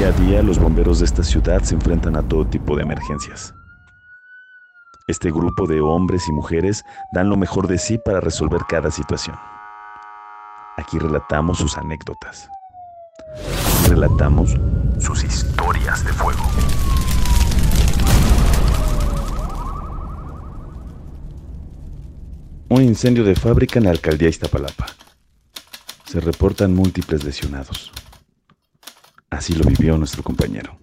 Día a día los bomberos de esta ciudad se enfrentan a todo tipo de emergencias. Este grupo de hombres y mujeres dan lo mejor de sí para resolver cada situación. Aquí relatamos sus anécdotas. Relatamos sus historias de fuego. Un incendio de fábrica en la alcaldía Iztapalapa. Se reportan múltiples lesionados. Así lo vivió nuestro compañero.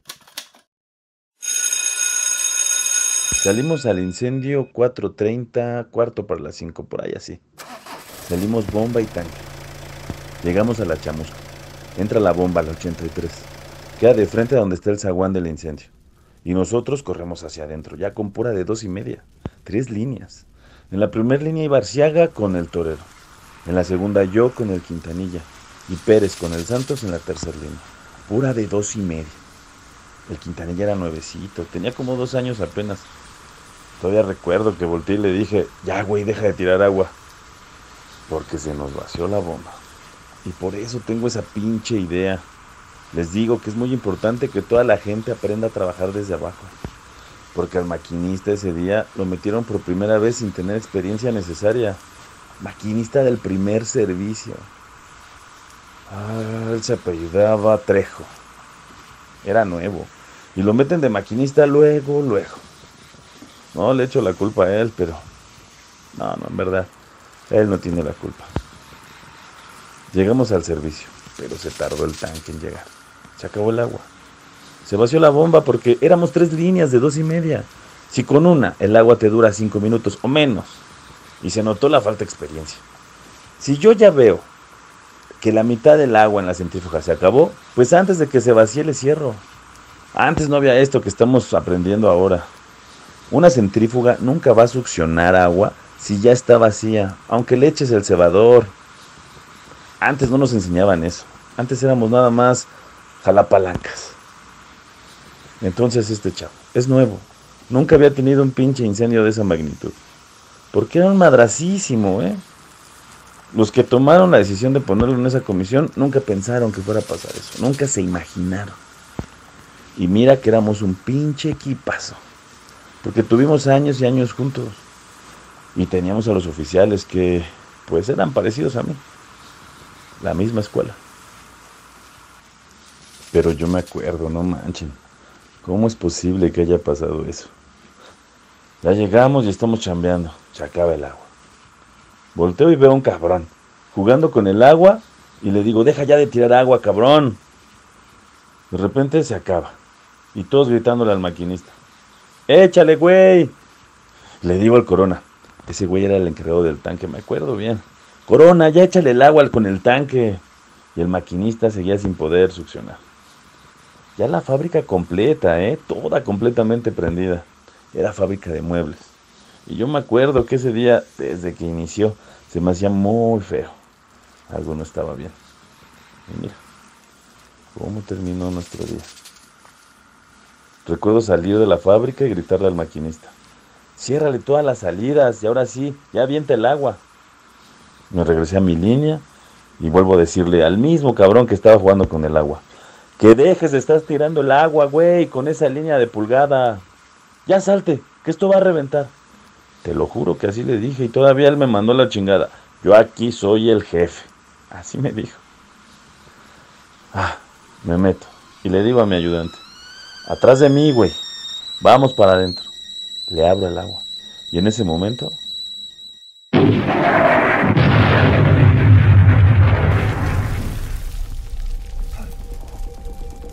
Salimos al incendio 4.30, cuarto para las 5, por ahí así. Salimos bomba y tanque. Llegamos a la chamusca. Entra la bomba al 83. Queda de frente a donde está el zaguán del incendio. Y nosotros corremos hacia adentro, ya con pura de dos y media. Tres líneas. En la primera línea iba Arciaga con el Torero. En la segunda yo con el Quintanilla. Y Pérez con el Santos en la tercera línea. Pura de dos y media. El Quintanilla era nuevecito, tenía como dos años apenas. Todavía recuerdo que volteé y le dije, ya güey, deja de tirar agua. Porque se nos vació la bomba. Y por eso tengo esa pinche idea. Les digo que es muy importante que toda la gente aprenda a trabajar desde abajo. Porque al maquinista ese día lo metieron por primera vez sin tener experiencia necesaria. Maquinista del primer servicio. Ah, se apellidaba Trejo. Era nuevo. Y lo meten de maquinista luego, luego. No le echo la culpa a él, pero... No, no, en verdad. Él no tiene la culpa. Llegamos al servicio, pero se tardó el tanque en llegar. Se acabó el agua. Se vació la bomba porque éramos tres líneas de dos y media. Si con una el agua te dura cinco minutos o menos. Y se notó la falta de experiencia. Si yo ya veo que la mitad del agua en la centrífuga se acabó, pues antes de que se vacíe le cierro. Antes no había esto que estamos aprendiendo ahora. Una centrífuga nunca va a succionar agua si ya está vacía, aunque le eches el cebador. Antes no nos enseñaban eso. Antes éramos nada más jalapalancas. Entonces este chavo es nuevo. Nunca había tenido un pinche incendio de esa magnitud. Porque era un madracísimo, ¿eh? Los que tomaron la decisión de ponerlo en esa comisión nunca pensaron que fuera a pasar eso. Nunca se imaginaron. Y mira que éramos un pinche equipazo. Porque tuvimos años y años juntos. Y teníamos a los oficiales que, pues, eran parecidos a mí. La misma escuela. Pero yo me acuerdo, no manchen. ¿Cómo es posible que haya pasado eso? Ya llegamos y estamos chambeando. Se acaba el agua. Volteo y veo a un cabrón jugando con el agua y le digo, deja ya de tirar agua, cabrón. De repente se acaba. Y todos gritándole al maquinista. Échale, güey. Le digo al Corona. Ese güey era el encargado del tanque, me acuerdo bien. Corona, ya échale el agua con el tanque. Y el maquinista seguía sin poder succionar. Ya la fábrica completa, ¿eh? Toda completamente prendida. Era fábrica de muebles. Y yo me acuerdo que ese día, desde que inició, se me hacía muy feo. Algo no estaba bien. Y mira, cómo terminó nuestro día. Recuerdo salir de la fábrica y gritarle al maquinista. Ciérrale todas las salidas y ahora sí, ya avienta el agua. Me regresé a mi línea y vuelvo a decirle al mismo cabrón que estaba jugando con el agua. Que dejes de estar tirando el agua, güey, con esa línea de pulgada. Ya salte, que esto va a reventar. Te lo juro que así le dije y todavía él me mandó la chingada. Yo aquí soy el jefe. Así me dijo. Ah, me meto y le digo a mi ayudante. Atrás de mí, güey. Vamos para adentro. Le abro el agua. Y en ese momento...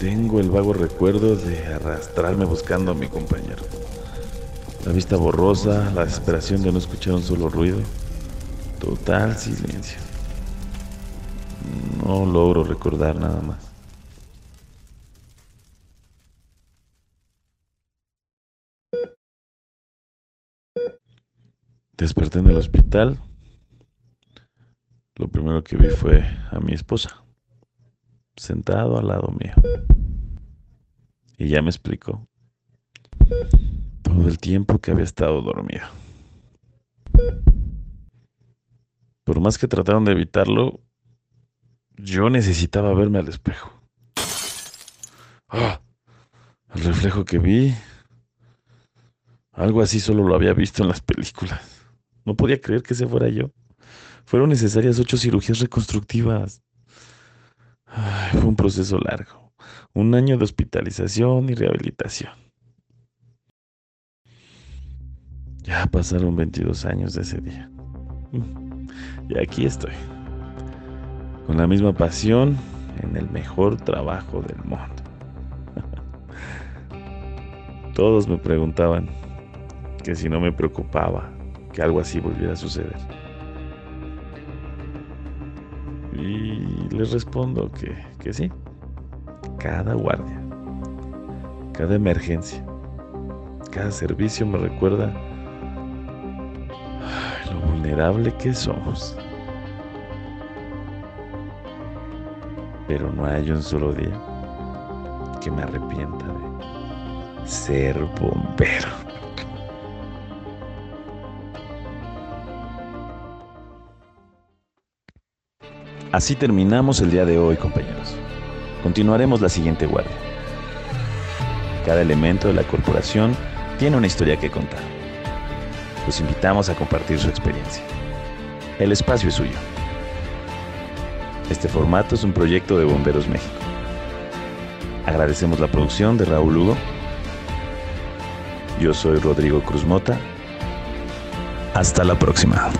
Tengo el vago recuerdo de arrastrarme buscando a mi compañero. La vista borrosa, la desesperación de no escuchar un solo ruido. Total silencio. No logro recordar nada más. Desperté en el hospital. Lo primero que vi fue a mi esposa, sentado al lado mío. Y ya me explicó todo el tiempo que había estado dormido. Por más que trataron de evitarlo, yo necesitaba verme al espejo. Ah, el reflejo que vi. Algo así solo lo había visto en las películas. No podía creer que ese fuera yo. Fueron necesarias ocho cirugías reconstructivas. fue un proceso largo. Un año de hospitalización y rehabilitación. Ya pasaron 22 años de ese día. Y aquí estoy. Con la misma pasión en el mejor trabajo del mundo. Todos me preguntaban que si no me preocupaba que algo así volviera a suceder. Y les respondo que, que sí. Cada guardia, cada emergencia, cada servicio me recuerda que somos. Pero no hay un solo día que me arrepienta de ser bombero. Así terminamos el día de hoy, compañeros. Continuaremos la siguiente guardia. Cada elemento de la corporación tiene una historia que contar. Los invitamos a compartir su experiencia. El espacio es suyo. Este formato es un proyecto de Bomberos México. Agradecemos la producción de Raúl Hugo. Yo soy Rodrigo Cruz Mota. Hasta la próxima.